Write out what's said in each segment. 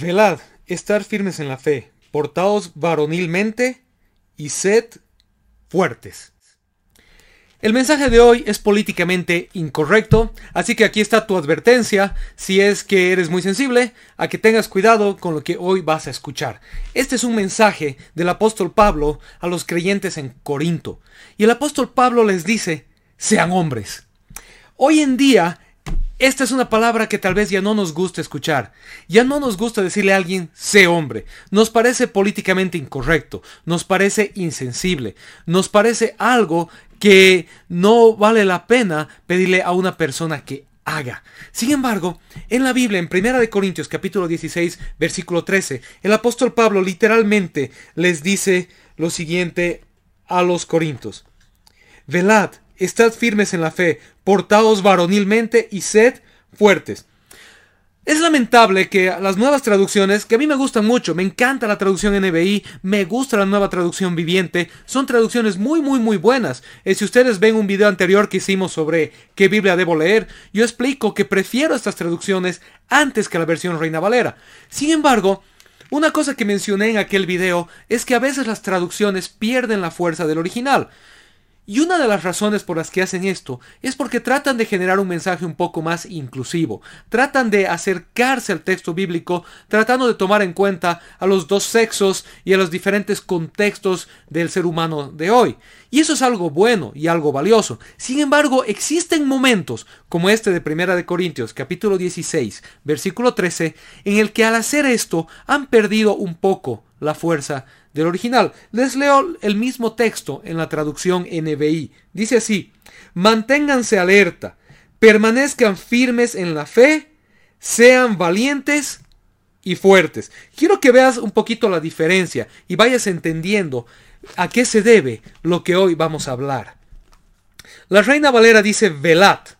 Velad, estar firmes en la fe, portaos varonilmente y sed fuertes. El mensaje de hoy es políticamente incorrecto, así que aquí está tu advertencia si es que eres muy sensible a que tengas cuidado con lo que hoy vas a escuchar. Este es un mensaje del apóstol Pablo a los creyentes en Corinto, y el apóstol Pablo les dice, sean hombres. Hoy en día esta es una palabra que tal vez ya no nos gusta escuchar. Ya no nos gusta decirle a alguien, sé hombre. Nos parece políticamente incorrecto, nos parece insensible, nos parece algo que no vale la pena pedirle a una persona que haga. Sin embargo, en la Biblia, en 1 Corintios capítulo 16, versículo 13, el apóstol Pablo literalmente les dice lo siguiente a los corintios. Velad, estad firmes en la fe, portaos varonilmente y sed fuertes. Es lamentable que las nuevas traducciones, que a mí me gustan mucho, me encanta la traducción NBI, me gusta la nueva traducción viviente, son traducciones muy muy muy buenas. Eh, si ustedes ven un video anterior que hicimos sobre qué Biblia debo leer, yo explico que prefiero estas traducciones antes que la versión Reina Valera. Sin embargo, una cosa que mencioné en aquel video es que a veces las traducciones pierden la fuerza del original. Y una de las razones por las que hacen esto es porque tratan de generar un mensaje un poco más inclusivo, tratan de acercarse al texto bíblico, tratando de tomar en cuenta a los dos sexos y a los diferentes contextos del ser humano de hoy. Y eso es algo bueno y algo valioso. Sin embargo, existen momentos, como este de Primera de Corintios, capítulo 16, versículo 13, en el que al hacer esto han perdido un poco la fuerza del original. Les leo el mismo texto en la traducción NBI. Dice así, manténganse alerta, permanezcan firmes en la fe, sean valientes y fuertes. Quiero que veas un poquito la diferencia y vayas entendiendo a qué se debe lo que hoy vamos a hablar. La Reina Valera dice velat.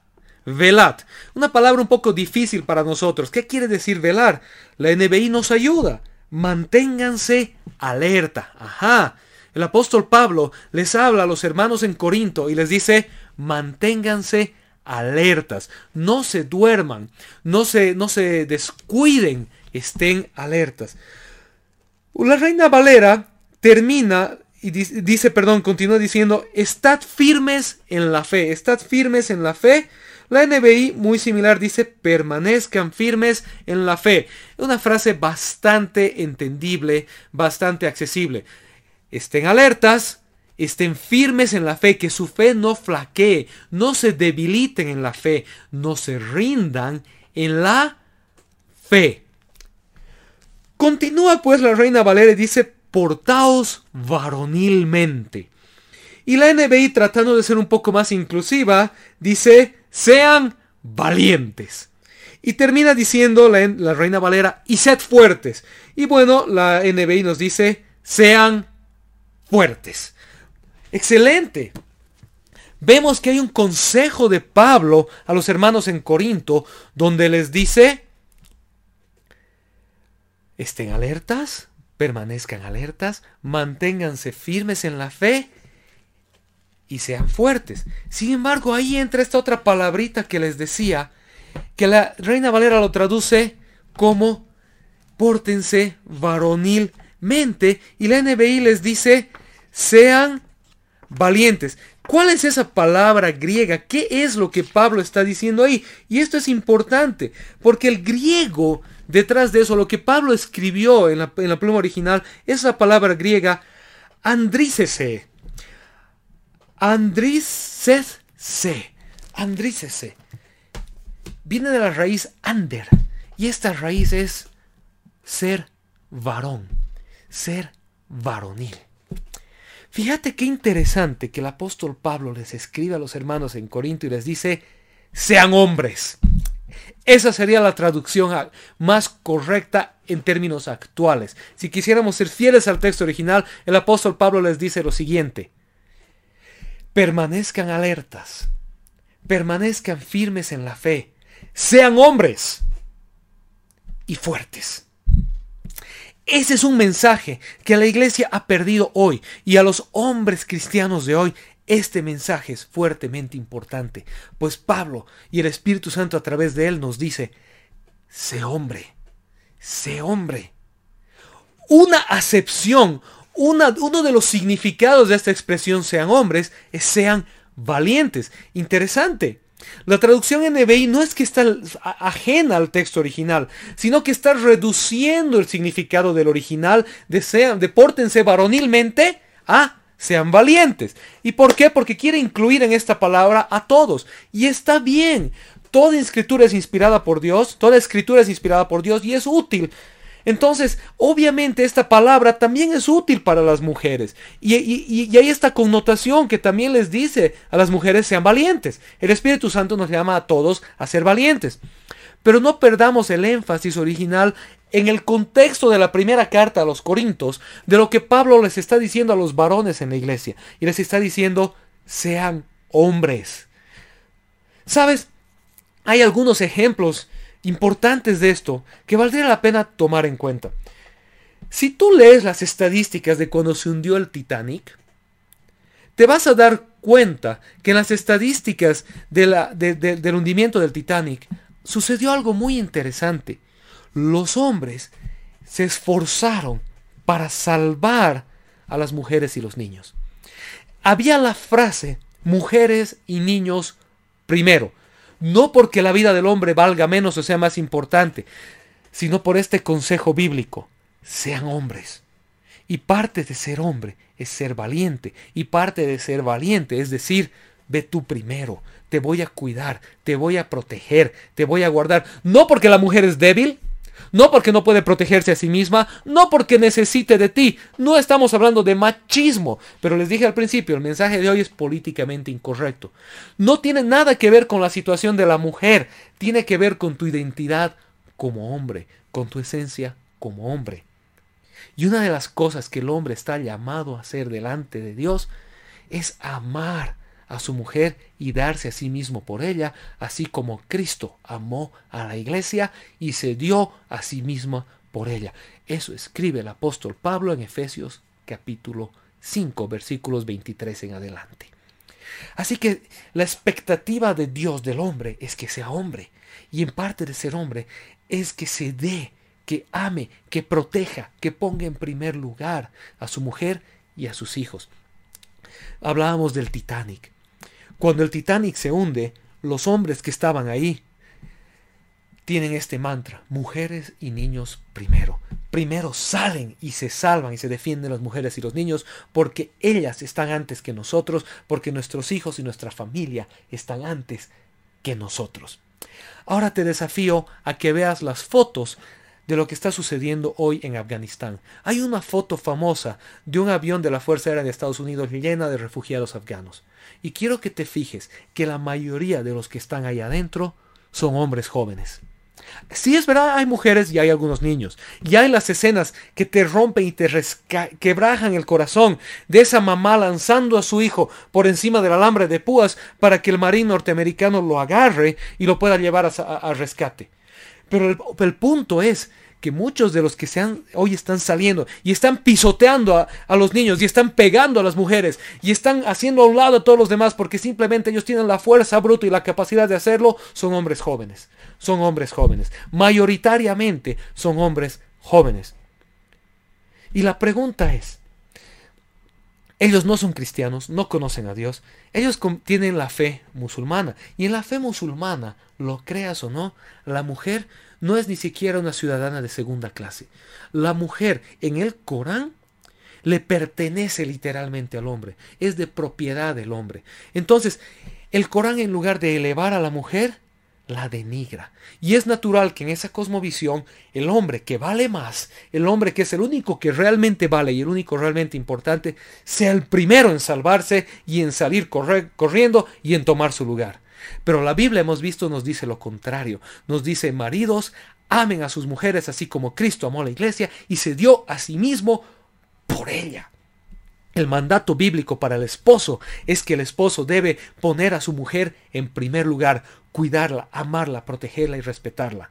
Velat, una palabra un poco difícil para nosotros. ¿Qué quiere decir velar? La NBI nos ayuda manténganse alerta. Ajá. El apóstol Pablo les habla a los hermanos en Corinto y les dice, manténganse alertas, no se duerman, no se, no se descuiden, estén alertas. La reina Valera termina y dice, perdón, continúa diciendo, estad firmes en la fe, estad firmes en la fe la NBI, muy similar, dice permanezcan firmes en la fe. Una frase bastante entendible, bastante accesible. Estén alertas, estén firmes en la fe, que su fe no flaquee, no se debiliten en la fe, no se rindan en la fe. Continúa pues la reina Valeria dice, portaos varonilmente. Y la NBI, tratando de ser un poco más inclusiva, dice, sean valientes. Y termina diciendo la, Reina Valera, y sed fuertes. Y bueno, la NBI nos dice, sean fuertes. Excelente. Vemos que hay un consejo de Pablo a los hermanos en Corinto, donde les dice, estén alertas, permanezcan alertas, manténganse firmes en la fe y sean fuertes. Sin embargo, ahí entra esta otra palabrita que les decía, que la Reina Valera lo traduce como pórtense varonilmente y la NBI les dice sean valientes. ¿Cuál es esa palabra griega? ¿Qué es lo que Pablo está diciendo ahí? Y esto es importante, porque el griego detrás de eso, lo que Pablo escribió en la, en la pluma original, esa palabra griega, andrícese Andrícese. Andrícese. Viene de la raíz ander. Y esta raíz es ser varón. Ser varonil. Fíjate qué interesante que el apóstol Pablo les escribe a los hermanos en Corinto y les dice, sean hombres. Esa sería la traducción más correcta en términos actuales. Si quisiéramos ser fieles al texto original, el apóstol Pablo les dice lo siguiente, permanezcan alertas, permanezcan firmes en la fe, sean hombres y fuertes. Ese es un mensaje que la iglesia ha perdido hoy y a los hombres cristianos de hoy este mensaje es fuertemente importante, pues Pablo y el Espíritu Santo a través de él nos dice, sé hombre, sé hombre. Una acepción, una, uno de los significados de esta expresión sean hombres es sean valientes. Interesante. La traducción NBI no es que está ajena al texto original, sino que está reduciendo el significado del original de, sean, de varonilmente a sean valientes. ¿Y por qué? Porque quiere incluir en esta palabra a todos. Y está bien. Toda escritura es inspirada por Dios, toda escritura es inspirada por Dios y es útil. Entonces, obviamente esta palabra también es útil para las mujeres. Y, y, hay esta connotación que también les dice a las mujeres sean valientes. El Espíritu Santo nos llama a todos a ser valientes. Pero no perdamos el énfasis original en el contexto de la primera carta a los Corintios, de lo que Pablo les está diciendo a los varones en la iglesia. Y les está diciendo, sean hombres. ¿Sabes? Hay algunos ejemplos importantes de esto que valdría la pena tomar en cuenta. Si tú lees las estadísticas de cuando se hundió el Titanic, te vas a dar cuenta que en las estadísticas del hundimiento del Titanic sucedió algo muy interesante. Los hombres se esforzaron para salvar a las mujeres y los niños. Había la frase mujeres y niños primero no porque la vida del hombre valga menos o sea más importante, sino por este consejo bíblico. Sean hombres. Y parte de ser hombre es ser valiente. Y parte de ser valiente es decir, ve tú primero, te voy a cuidar, te voy a proteger, te voy a guardar. No porque la mujer es débil, no porque no puede protegerse a sí misma, no porque necesite de ti. No estamos hablando de machismo, pero les dije al principio, el mensaje de hoy es políticamente incorrecto. No tiene nada que ver con la situación de la mujer, tiene que ver con tu identidad como hombre, con tu esencia como hombre. Y una de las cosas que el hombre está llamado a hacer delante de Dios es amar a su mujer y darse a sí mismo por ella, así como Cristo amó a la iglesia y se dio a sí mismo por ella. Eso escribe el apóstol Pablo en Efesios capítulo 5 versículos 23 en adelante. Así que la expectativa de Dios del hombre es que sea hombre y en parte de ser hombre es que se dé, que ame, que proteja, que ponga en primer lugar a su mujer y a sus hijos. Hablábamos del Titanic. Cuando el Titanic se hunde, los hombres que estaban ahí tienen este mantra, mujeres y niños primero. Primero salen y se salvan y se defienden las mujeres y los niños porque ellas están antes que nosotros, porque nuestros hijos y nuestra familia están antes que nosotros. Ahora te desafío a que veas las fotos de lo que está sucediendo hoy en Afganistán. Hay una foto famosa de un avión de la Fuerza Aérea de Estados Unidos llena de refugiados afganos. Y quiero que te fijes que la mayoría de los que están ahí adentro son hombres jóvenes. Sí es verdad, hay mujeres y hay algunos niños. Y hay las escenas que te rompen y te quebrajan el corazón de esa mamá lanzando a su hijo por encima del alambre de púas para que el marín norteamericano lo agarre y lo pueda llevar a, rescate. Pero el, punto es que muchos de los que sean, hoy están saliendo y están pisoteando a, a, los niños y están pegando a las mujeres y están haciendo a un lado a todos los demás porque simplemente ellos tienen la fuerza bruta y la capacidad de hacerlo, son hombres jóvenes. Son hombres jóvenes. Mayoritariamente son hombres jóvenes. Y la pregunta es, ellos no son cristianos, no conocen a Dios. Ellos tienen la fe musulmana. Y en la fe musulmana, lo creas o no, la mujer no es ni siquiera una ciudadana de segunda clase. La mujer en el Corán le pertenece literalmente al hombre. Es de propiedad del hombre. Entonces, el Corán en lugar de elevar a la mujer, la denigra. Y es natural que en esa cosmovisión el hombre que vale más, el hombre que es el único que realmente vale y el único realmente importante, sea el primero en salvarse y en salir corriendo y en tomar su lugar. Pero la Biblia hemos visto nos dice lo contrario. Nos dice, maridos, amen a sus mujeres así como Cristo amó a la iglesia y se dio a sí mismo por ella. El mandato bíblico para el esposo es que el esposo debe poner a su mujer en primer lugar, cuidarla, amarla, protegerla y respetarla.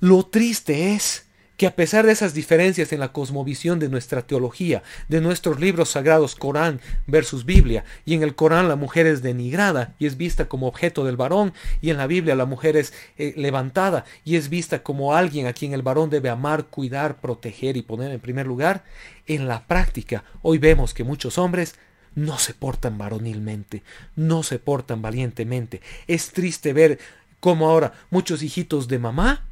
Lo triste es que a pesar de esas diferencias en la cosmovisión de nuestra teología, de nuestros libros sagrados Corán versus Biblia, y en el Corán la mujer es denigrada y es vista como objeto del varón, y en la Biblia la mujer es eh, levantada y es vista como alguien a quien el varón debe amar, cuidar, proteger y poner en primer lugar, en la práctica hoy vemos que muchos hombres no se portan varonilmente, no se portan valientemente. Es triste ver cómo ahora muchos hijitos de mamá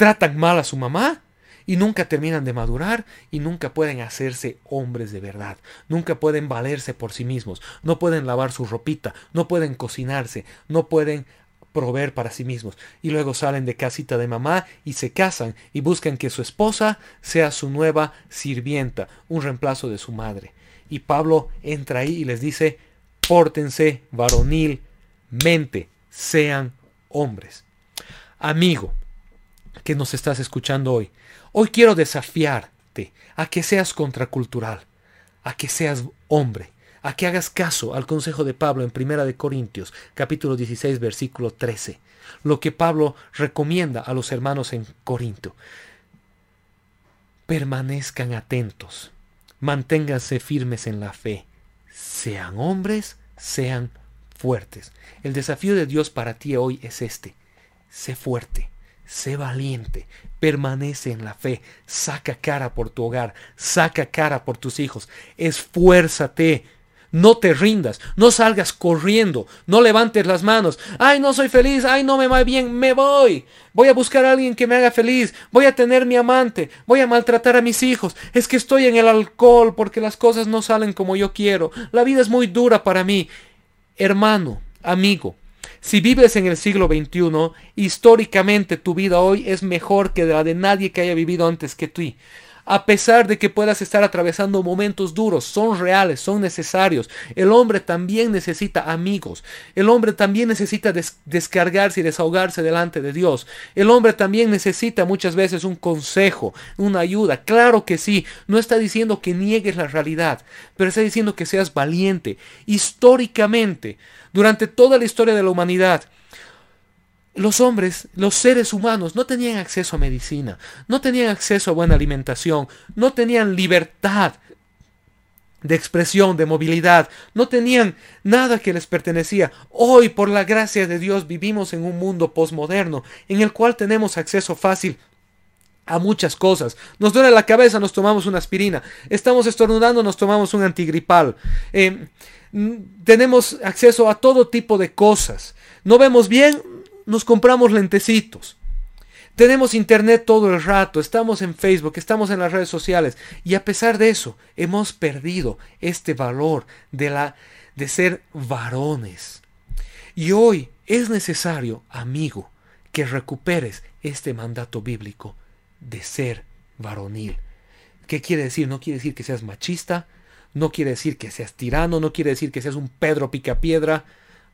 tratan mal a su mamá y nunca terminan de madurar y nunca pueden hacerse hombres de verdad, nunca pueden valerse por sí mismos, no pueden lavar su ropita, no pueden cocinarse, no pueden proveer para sí mismos y luego salen de casita de mamá y se casan y buscan que su esposa sea su nueva sirvienta, un reemplazo de su madre. Y Pablo entra ahí y les dice, pórtense varonilmente, sean hombres. Amigo, que nos estás escuchando hoy. Hoy quiero desafiarte a que seas contracultural, a que seas hombre, a que hagas caso al consejo de Pablo en Primera de Corintios, capítulo 16, versículo 13, lo que Pablo recomienda a los hermanos en Corinto. Permanezcan atentos, manténganse firmes en la fe, sean hombres, sean fuertes. El desafío de Dios para ti hoy es este, sé fuerte sé valiente, permanece en la fe, saca cara por tu hogar, saca cara por tus hijos, esfuérzate. No te rindas, no salgas corriendo, no levantes las manos. Ay, no soy feliz, ay, no me va bien, me voy. Voy a buscar a alguien que me haga feliz, voy a tener mi amante, voy a maltratar a mis hijos. Es que estoy en el alcohol porque las cosas no salen como yo quiero. La vida es muy dura para mí. Hermano, amigo, si vives en el siglo XXI, históricamente tu vida hoy es mejor que la de nadie que haya vivido antes que tú. A pesar de que puedas estar atravesando momentos duros, son reales, son necesarios. El hombre también necesita amigos. El hombre también necesita descargarse y desahogarse delante de Dios. El hombre también necesita muchas veces un consejo, una ayuda. Claro que sí, no está diciendo que niegues la realidad, pero está diciendo que seas valiente. Históricamente, durante toda la historia de la humanidad, los hombres, los seres humanos, no tenían acceso a medicina, no tenían acceso a buena alimentación, no tenían libertad de expresión, de movilidad, no tenían nada que les pertenecía. Hoy, por la gracia de Dios, vivimos en un mundo posmoderno en el cual tenemos acceso fácil a muchas cosas. Nos duele la cabeza, nos tomamos una aspirina. Estamos estornudando, nos tomamos un antigripal. Eh, tenemos acceso a todo tipo de cosas. No vemos bien, nos compramos lentecitos. Tenemos internet todo el rato, estamos en Facebook, estamos en las redes sociales y a pesar de eso hemos perdido este valor de la de ser varones. Y hoy es necesario, amigo, que recuperes este mandato bíblico de ser varonil. ¿Qué quiere decir? No quiere decir que seas machista, no quiere decir que seas tirano, no quiere decir que seas un Pedro Picapiedra.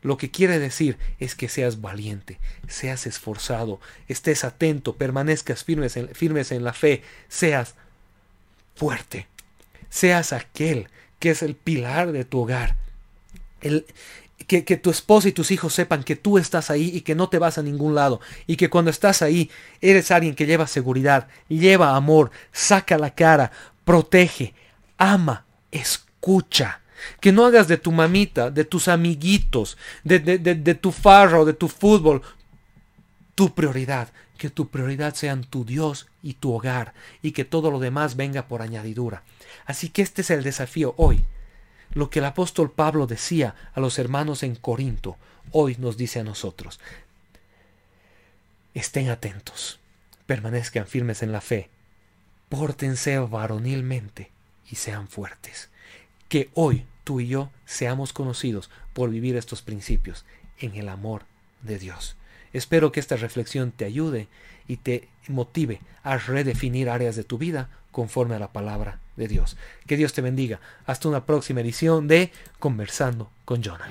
Lo que quiere decir es que seas valiente, seas esforzado, estés atento, permanezcas firmes en, en la fe, seas fuerte, seas aquel que es el pilar de tu hogar. El, que, que, tu esposa y tus hijos sepan que tú estás ahí y que no te vas a ningún lado y que cuando estás ahí eres alguien que lleva seguridad, lleva amor, saca la cara, protege, ama, escucha. Que no hagas de tu mamita, de tus amiguitos, de, de, de, tu farra o de tu fútbol tu prioridad. Que tu prioridad sean tu Dios y tu hogar y que todo lo demás venga por añadidura. Así que este es el desafío hoy. Lo que el apóstol Pablo decía a los hermanos en Corinto, hoy nos dice a nosotros. Estén atentos, permanezcan firmes en la fe, pórtense varonilmente y sean fuertes. Que hoy tú y yo seamos conocidos por vivir estos principios en el amor de Dios. Espero que esta reflexión te ayude y te motive a redefinir áreas de tu vida conforme a la palabra de Dios. Que Dios te bendiga. Hasta una próxima edición de Conversando con Jonah.